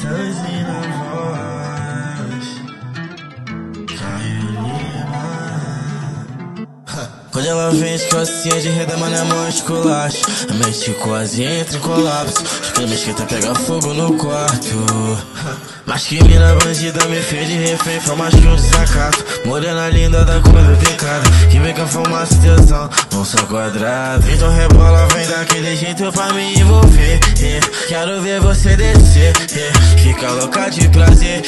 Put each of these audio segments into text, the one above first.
Tadinho na voz. Caio Lima. Quando ela vem de calcinha de reda, mano, é mão esculacho Mexe quase entra em colapso Que me esquenta, pega fogo no quarto Mas que mina bandida me fez de refém Foi mais que um desacato Morena linda da cor do pecado Que vem com a fumaça e tesão Não sou quadrado Então rebola, vem daquele jeito pra me envolver yeah. Quero ver você descer. Fica louca de prazer.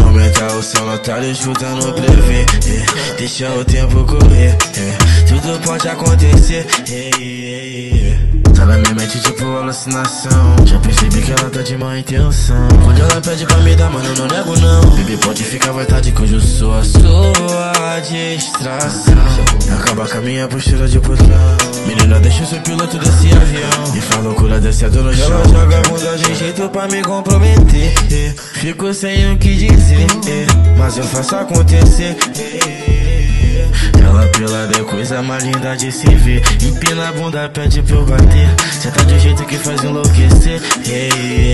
Aumenta o som no talho, escutando o prevê yeah. Deixa o tempo correr. Tudo pode acontecer Tá na minha mente tipo alucinação Já percebi que ela tá de má intenção Quando ela pede pra me dar, mano, não nego não Baby, pode ficar à vontade que hoje eu sou a sua distração Acaba com a minha postura de putrão Menina, deixa eu ser piloto desse avião E fala loucura descendo no chão Ela joga a bunda de jeito pra me comprometer. Fico sem o que dizer. Mas eu faço acontecer. Ela pelada é coisa mais linda de se ver Empina a bunda, pede pra eu bater Cê tá de um jeito que faz enlouquecer eh, eh.